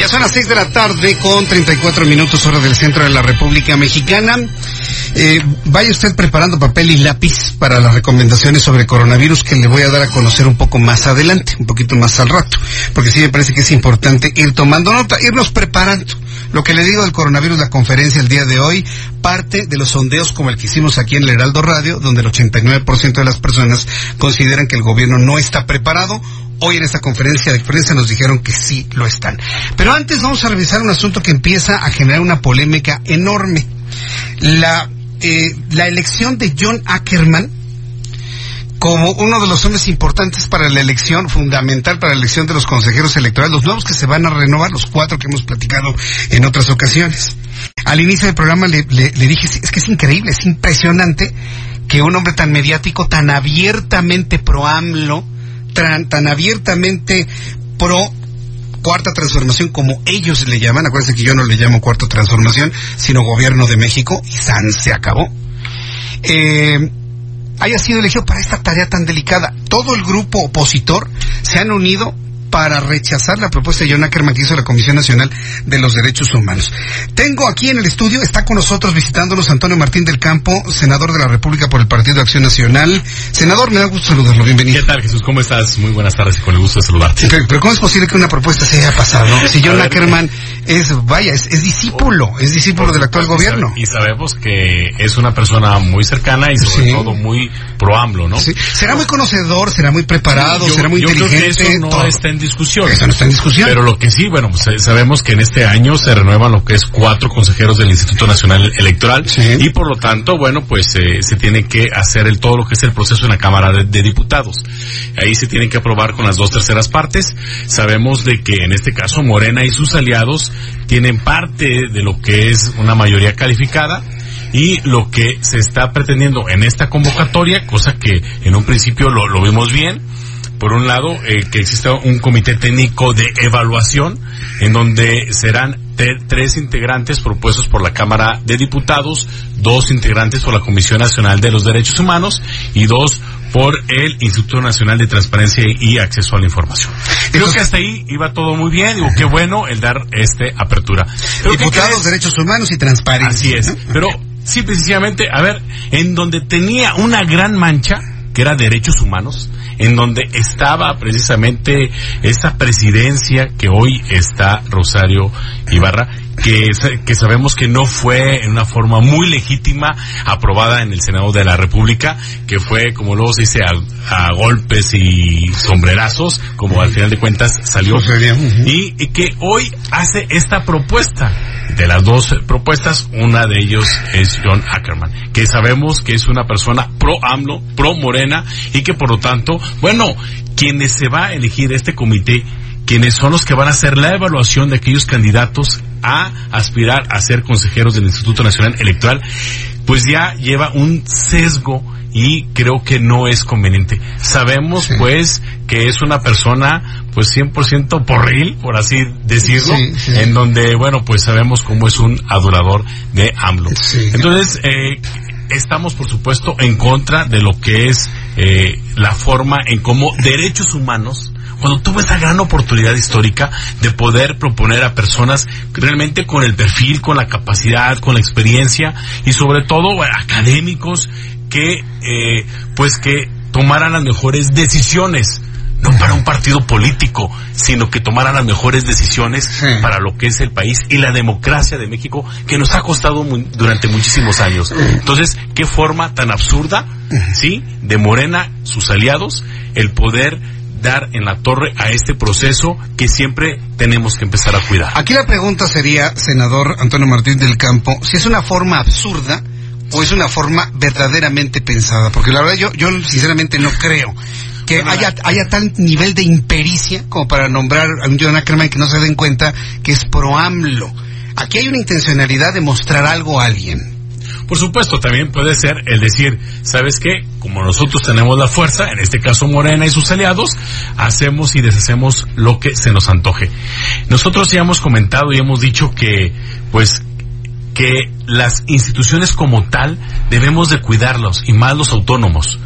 Ya son las 6 de la tarde con 34 minutos hora del centro de la República Mexicana. Eh, vaya usted preparando papel y lápiz para las recomendaciones sobre coronavirus que le voy a dar a conocer un poco más adelante, un poquito más al rato, porque sí me parece que es importante ir tomando nota, irnos preparando. Lo que le digo del coronavirus, la conferencia el día de hoy, parte de los sondeos como el que hicimos aquí en el Heraldo Radio, donde el 89% de las personas consideran que el gobierno no está preparado hoy en esta conferencia de prensa nos dijeron que sí lo están. Pero antes vamos a revisar un asunto que empieza a generar una polémica enorme. La, eh, la elección de John Ackerman como uno de los hombres importantes para la elección, fundamental para la elección de los consejeros electorales, los nuevos que se van a renovar, los cuatro que hemos platicado en otras ocasiones. Al inicio del programa le, le, le dije, es que es increíble, es impresionante que un hombre tan mediático, tan abiertamente pro AMLO, tan, abiertamente pro cuarta transformación como ellos le llaman, acuérdense que yo no le llamo cuarta transformación, sino gobierno de México, y San se acabó, eh, haya sido elegido para esta tarea tan delicada. Todo el grupo opositor se han unido para rechazar la propuesta de John Ackerman que hizo la Comisión Nacional de los Derechos Humanos. Tengo aquí en el estudio, está con nosotros visitándonos Antonio Martín del Campo, senador de la República por el Partido de Acción Nacional. Senador, me da gusto saludarlo, bienvenido. ¿Qué tal Jesús? ¿Cómo estás? Muy buenas tardes y con el gusto de saludarte. Pero, pero, ¿cómo es posible que una propuesta se haya pasado? Si John Ackerman es, vaya, es, es discípulo, es discípulo del actual gobierno. Y sabemos que es una persona muy cercana y sobre Sí. todo muy pro AMLO, ¿no? Sí. Será muy conocedor, será muy preparado, Yo- será muy yo creo que inteligente. eso no todo. está en discusión. Eso no está en discusión. Pero lo que sí, bueno, pues eh, sabemos que en este año se renuevan lo que es cuatro consejeros del Instituto Nacional Electoral Sí. y por lo tanto, bueno, pues eh, se tiene que hacer el todo lo que es el proceso en la Cámara de, de Diputados. Ahí se tienen que aprobar con las dos terceras partes. Sabemos de que en este caso Morena y sus aliados tienen parte de lo que es una mayoría calificada y lo que se está pretendiendo en esta convocatoria, cosa que en un principio lo, lo vimos bien, por un lado, eh, que exista un comité técnico de evaluación en donde serán tres integrantes propuestos por la Cámara de Diputados, dos integrantes por la Comisión Nacional de los Derechos Humanos y dos por el Instituto Nacional de Transparencia y Acceso a la Información. Creo Entonces- que hasta ahí iba todo muy bien, digo, qué bueno el dar este apertura. Pero ¿qué Diputados, derechos humanos y transparencia. Así es. ¿no? Pero sí, precisamente, a ver, en donde tenía una gran mancha, que era derechos humanos, en donde estaba precisamente esta presidencia que hoy está Rosario Ibarra, que, que sabemos que no fue en una forma muy legítima aprobada en el Senado de la República, que fue, como luego se dice, a, a golpes y sombrerazos, como al final de cuentas salió. Y que hoy hace esta propuesta. De las dos propuestas, una de ellos es John Ackerman, que sabemos que es una persona pro AMLO, pro Morena, y que por lo tanto, bueno, quienes se va a elegir este comité, quienes son los que van a hacer la evaluación de aquellos candidatos a aspirar a ser consejeros del Instituto Nacional Electoral, pues ya lleva un sesgo y creo que no es conveniente. Sabemos Sí. pues que es una persona pues 100% porril, por así decirlo, Sí, sí. en donde bueno pues sabemos cómo es un adorador de AMLO. Entonces, eh, estamos por supuesto en contra de lo que es eh, la forma en cómo derechos humanos cuando tuvo esa gran oportunidad histórica de poder proponer a personas realmente con el perfil, con la capacidad, con la experiencia y sobre todo académicos que eh, pues que tomaran las mejores decisiones no para un partido político, sino que tomaran las mejores decisiones Sí. para lo que es el país y la democracia de México que nos ha costado durante muchísimos años. Entonces, qué forma tan absurda, ¿sí? De Morena, sus aliados, el poder dar en la torre a este proceso que siempre tenemos que empezar a cuidar. Aquí la pregunta sería, senador Antonio Martín del Campo, si es una forma absurda o es una forma verdaderamente pensada, porque la verdad yo, yo sinceramente no creo que haya, haya tal nivel de impericia como para nombrar a un John Ackerman que no se den cuenta que es pro AMLO. Aquí hay una intencionalidad de mostrar algo a alguien. Por supuesto, también puede ser el decir, ¿sabes qué? Como nosotros tenemos la fuerza, en este caso Morena y sus aliados, hacemos y deshacemos lo que se nos antoje. Nosotros ya hemos comentado y hemos dicho que, pues, que las instituciones como tal debemos de cuidarlos y más los autónomos.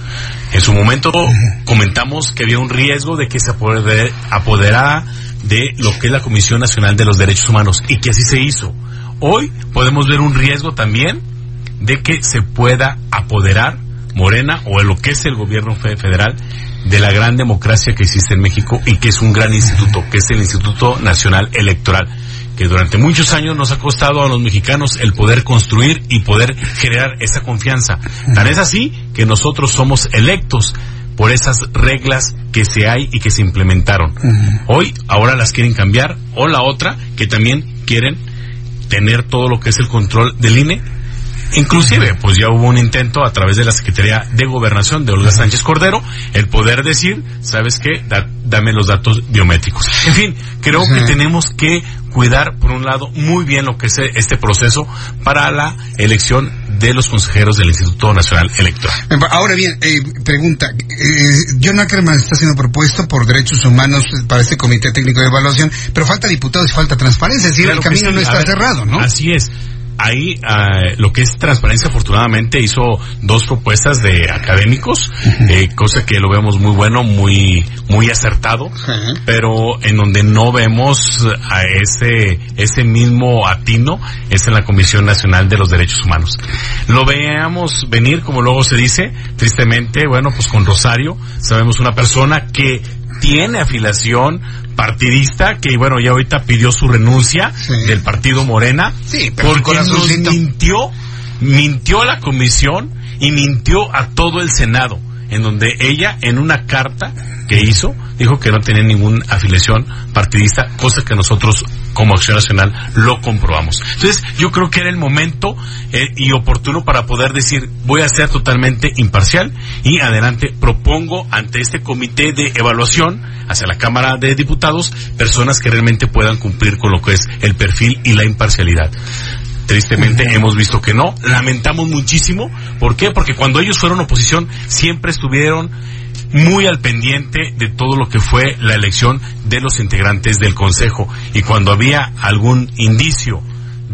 En su momento comentamos que había un riesgo de que se apoderara de lo que es la Comisión Nacional de los Derechos Humanos y que así se hizo. Hoy podemos ver un riesgo también de que se pueda apoderar Morena o lo que es el gobierno federal de la gran democracia que existe en México y que es un gran instituto, que es el Instituto Nacional Electoral, que durante muchos años nos ha costado a los mexicanos el poder construir y poder generar esa confianza. Tan es así que nosotros somos electos por esas reglas que se hay y que se implementaron. Hoy, ahora las quieren cambiar, o la otra, que también quieren tener todo lo que es el control del INE Inclusive, pues ya hubo un intento a través de la Secretaría de Gobernación de Olga Sánchez Cordero, el poder decir, ¿sabes qué? dame los datos biométricos. En fin, creo que tenemos que cuidar, por un lado, muy bien lo que es este proceso para la elección de los consejeros del Instituto Nacional Electoral. Ahora bien, eh, pregunta, eh, John Ackerman está siendo propuesto por Derechos Humanos para este Comité Técnico de Evaluación, pero falta diputados y falta transparencia, es decir, el camino no está cerrado, ¿no? Así es ahí uh, lo que es transparencia afortunadamente hizo dos propuestas de académicos eh, cosa que lo vemos muy bueno muy muy acertado pero en donde no vemos a ese ese mismo atino es en la Comisión Nacional de los Derechos Humanos. Lo veamos venir como luego se dice tristemente bueno pues con Rosario sabemos una persona que tiene afiliación partidista que bueno ya ahorita pidió su renuncia del partido Morena sí, porque nos mintió mintió a la comisión y mintió a todo el senado en donde ella en una carta que hizo dijo que no tenía ninguna afiliación partidista cosa que nosotros como Acción Nacional lo comprobamos. Entonces, yo creo que era el momento eh, y oportuno para poder decir, voy a ser totalmente imparcial y adelante propongo ante este comité de evaluación, hacia la Cámara de Diputados, personas que realmente puedan cumplir con lo que es el perfil y la imparcialidad. Tristemente hemos visto que no. Lamentamos muchísimo. ¿Por qué? Porque cuando ellos fueron oposición siempre estuvieron muy al pendiente de todo lo que fue la elección de los integrantes del Consejo y cuando había algún indicio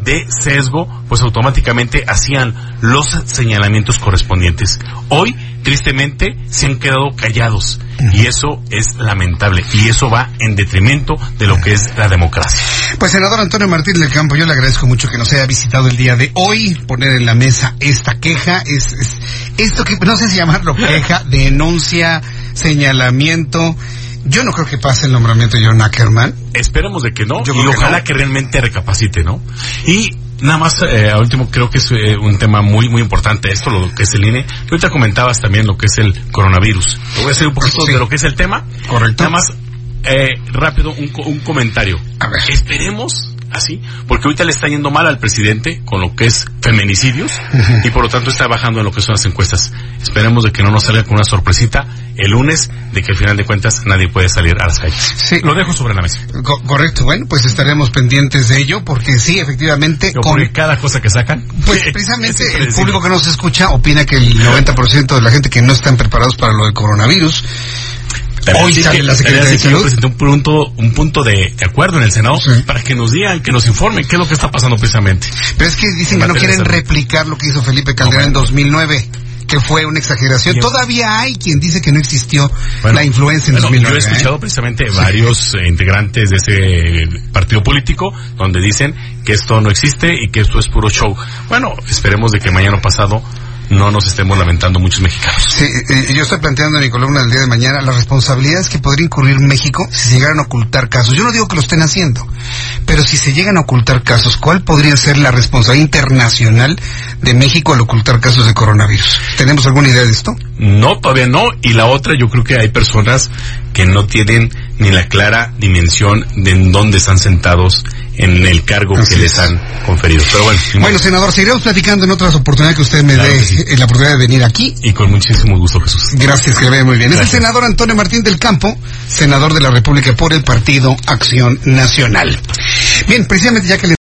de sesgo, pues automáticamente hacían los señalamientos correspondientes. Hoy, tristemente, se han quedado callados y eso es lamentable y eso va en detrimento de lo que es la democracia. Pues senador Antonio Martín del Campo, yo le agradezco mucho que nos haya visitado el día de hoy, poner en la mesa esta queja, es, es esto que no sé si llamarlo queja, denuncia, señalamiento. Yo no creo que pase el nombramiento de John Ackerman. Esperemos de que no. y ojalá que, realmente recapacite, ¿no? Y nada más, eh, al último, creo que es eh, un tema muy, muy importante esto, lo que es el INE. Ahorita comentabas también lo que es el coronavirus. Te voy a hacer un poquito de lo que es el tema. Correcto. Nada más, eh, rápido, un, un comentario. A ver. Esperemos así, porque ahorita le está yendo mal al presidente con lo que es feminicidios y por lo tanto está bajando en lo que son las encuestas. Esperemos de que no nos salga con una sorpresita el lunes de que al final de cuentas nadie puede salir a las calles. Sí. Lo dejo sobre la mesa. correcto, bueno, pues estaremos pendientes de ello porque sí, efectivamente... con cada cosa que sacan. Pues precisamente el público que nos escucha opina que el 90% de la gente que no están preparados para lo del coronavirus Hoy sale la Secretaría de Salud. Presenté un punto, un punto de, acuerdo en el Senado para que nos digan, que nos informen qué es lo que está pasando precisamente. Pero es que dicen que no quieren replicar lo que hizo Felipe Calderón en 2009 que fue una exageración. Todavía hay quien dice que no existió la influencia en 2009. Yo he escuchado ¿eh? precisamente varios eh, integrantes de ese partido político donde dicen que esto no existe y que esto es puro show. Bueno, esperemos de que mañana pasado no nos estemos lamentando muchos mexicanos. Sí, eh, yo estoy planteando en mi columna del día de mañana las responsabilidades que podría incurrir México si se llegaran a ocultar casos. Yo no digo que lo estén haciendo, pero si se llegan a ocultar casos, ¿cuál podría ser la responsabilidad internacional de México al ocultar casos de coronavirus? ¿Tenemos alguna idea de esto? No, todavía no. Y la otra, yo creo que hay personas que no tienen ni la clara dimensión de en dónde están sentados en el cargo Así que les es. han conferido. Pero bueno, Bueno, senador, seguiremos platicando en otras oportunidades que usted me Claro dé sí. eh, la oportunidad de venir aquí. y con muchísimo gusto, Jesús. Gracias, que vaya muy bien. Es el Gracias. senador Antonio Martín del Campo, senador de la República por el Partido Acción Nacional. Bien, precisamente ya que le